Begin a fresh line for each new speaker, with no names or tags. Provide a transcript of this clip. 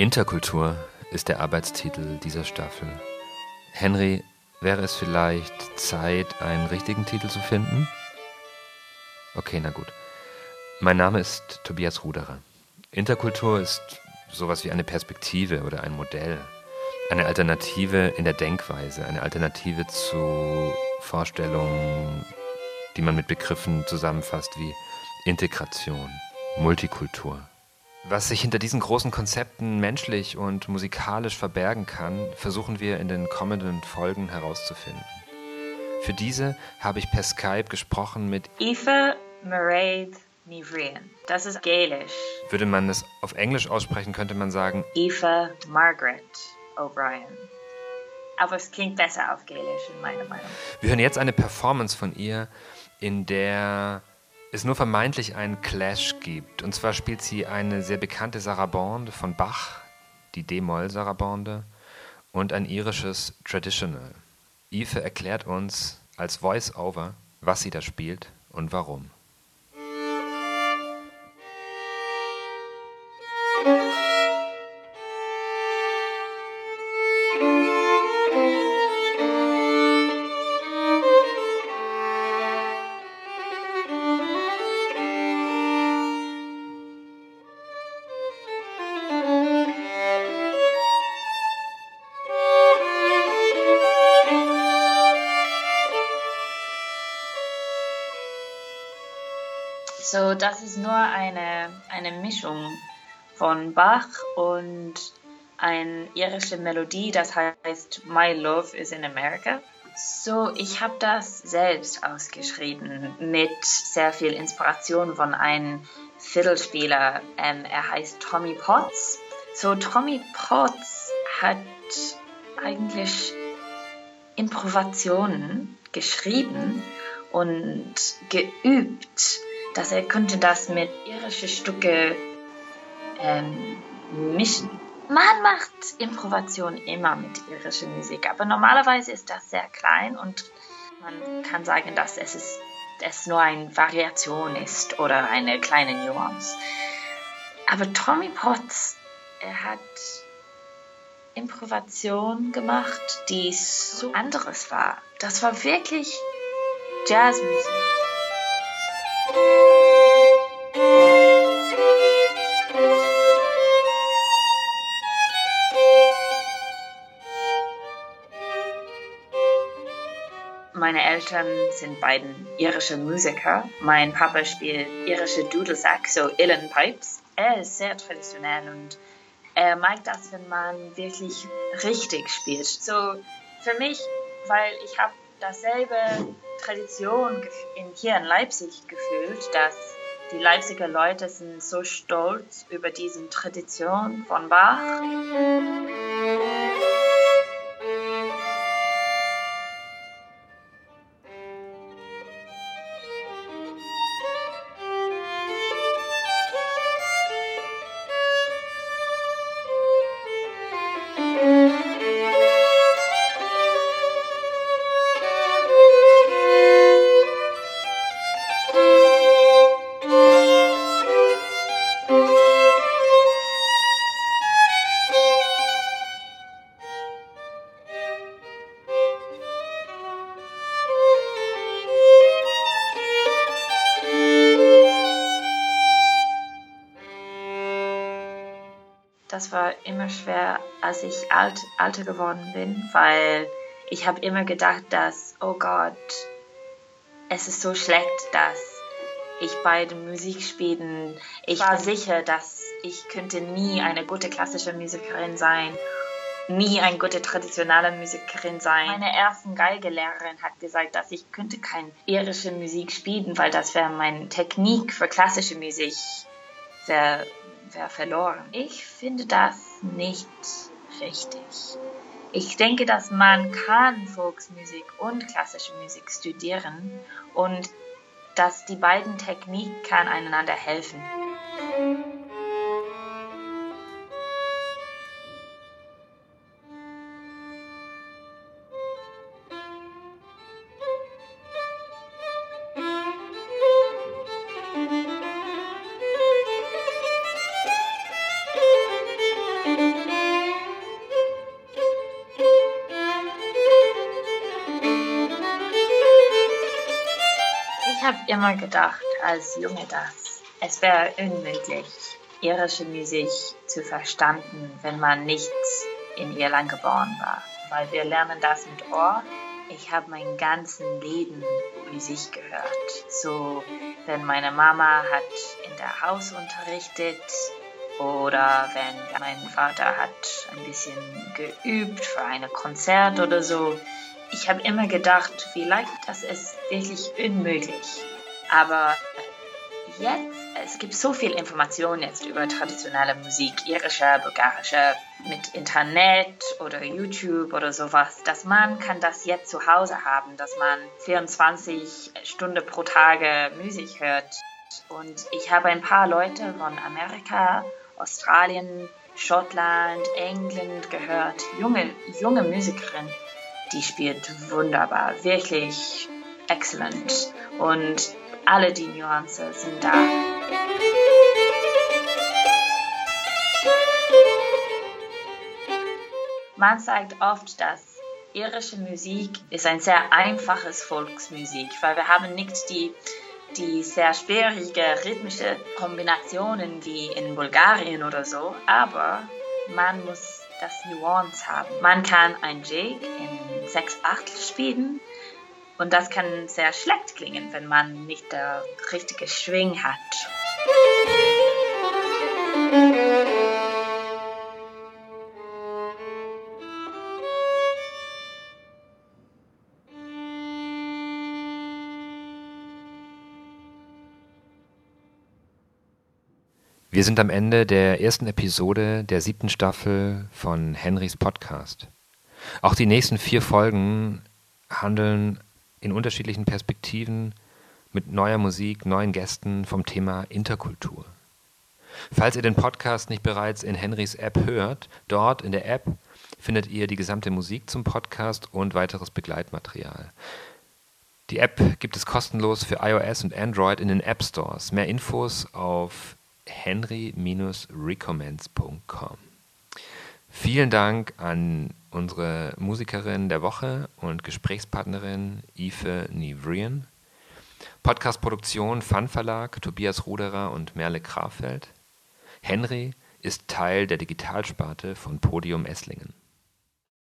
Interkultur ist der Arbeitstitel dieser Staffel. Henry, wäre es vielleicht Zeit, einen richtigen Titel zu finden? Okay, na gut. Mein Name ist Tobias Ruderer. Interkultur ist sowas wie eine Perspektive oder ein Modell, eine Alternative in der Denkweise, eine Alternative zu Vorstellungen, die man mit Begriffen zusammenfasst wie Integration, Multikultur. Was sich hinter diesen großen Konzepten menschlich und musikalisch verbergen kann, versuchen wir in den kommenden Folgen herauszufinden. Für diese habe ich per Skype gesprochen mit
Aoife Mairead Nivrian. Das ist Gaelisch.
Würde man es auf Englisch aussprechen, könnte man sagen
Aoife Margaret O'Brien. Aber es klingt besser auf Gaelisch in meiner Meinung.
Wir hören jetzt eine Performance von ihr, in der es nur vermeintlich einen Clash gibt. Und zwar spielt sie eine sehr bekannte Sarabande von Bach, die D-Moll-Sarabande, und ein irisches Traditional. Eve erklärt uns als Voice-Over, was sie da spielt und warum.
So, das ist nur eine, eine Mischung von Bach und eine irische Melodie, das heißt My Love is in America. So, ich habe das selbst ausgeschrieben mit sehr viel Inspiration von einem Fiddlespieler. Ähm, er heißt Tommy Potts. So, Tommy Potts hat eigentlich Improvisationen geschrieben und geübt dass er könnte das mit irischen Stücke ähm, mischen. Man macht Improvisation immer mit irischer Musik, aber normalerweise ist das sehr klein und man kann sagen, dass es, ist, es nur eine Variation ist oder eine kleine Nuance. Aber Tommy Potts, er hat Improvisation gemacht, die so anderes war. Das war wirklich Jazzmusik. Meine Eltern sind beiden irische Musiker. Mein Papa spielt irische Dudelsack, so Illen Pipes. Er ist sehr traditionell und er mag das, wenn man wirklich richtig spielt. So für mich, weil ich habe dasselbe Tradition in, hier in Leipzig gefühlt, dass die Leipziger Leute sind so stolz über diese Tradition von Bach. Das war immer schwer, als ich alt, alter geworden bin, weil ich habe immer gedacht, dass, oh Gott, es ist so schlecht, dass ich bei den Musikspielen, ich war sicher, dass ich könnte nie eine gute klassische Musikerin sein, nie eine gute traditionelle Musikerin sein. Meine erste Geigelehrerin hat gesagt, dass ich könnte keine irische Musik spielen, weil das wäre meine Technik für klassische Musik wäre wäre verloren. Ich finde das nicht richtig. Ich denke, dass man kann Volksmusik und klassische Musik studieren und dass die beiden Techniken einander helfen. Immer gedacht als Junge, dass es wäre unmöglich, irische Musik zu verstanden, wenn man nicht in Irland geboren war. Weil wir lernen das mit Ohr. Ich habe mein ganzes Leben Musik gehört. So, wenn meine Mama hat in der Haus unterrichtet oder wenn mein Vater hat ein bisschen geübt für ein Konzert oder so. Ich habe immer gedacht, vielleicht das ist wirklich unmöglich. Aber jetzt, es gibt so viel Information jetzt über traditionelle Musik, irische, bulgarische, mit Internet oder YouTube oder sowas, dass man kann das jetzt zu Hause haben, dass man 24 Stunden pro Tage Musik hört. Und ich habe ein paar Leute von Amerika, Australien, Schottland, England gehört, junge, junge Musikerin, die spielt wunderbar, wirklich excellent. Und alle die Nuancen sind da. Man sagt oft, dass irische Musik ist ein sehr einfaches Volksmusik, weil wir haben nicht die, die sehr schwierige rhythmische Kombinationen wie in Bulgarien oder so, aber man muss das Nuance haben. Man kann ein Jig in sechs Achtel spielen und das kann sehr schlecht klingen, wenn man nicht der richtige Schwing hat.
Wir sind am Ende der ersten Episode der siebten Staffel von Henrys Podcast. Auch die nächsten vier Folgen handeln in unterschiedlichen Perspektiven mit neuer Musik, neuen Gästen vom Thema Interkultur. Falls ihr den Podcast nicht bereits in Henrys App hört, dort in der App findet ihr die gesamte Musik zum Podcast und weiteres Begleitmaterial. Die App gibt es kostenlos für iOS und Android in den App Stores. Mehr Infos auf henry-recommends.com. Vielen Dank an unsere Musikerin der Woche und Gesprächspartnerin Ife Nivrian. Podcastproduktion Fun Verlag, Tobias Ruderer und Merle Krafeld. Henry ist Teil der Digitalsparte von Podium Esslingen.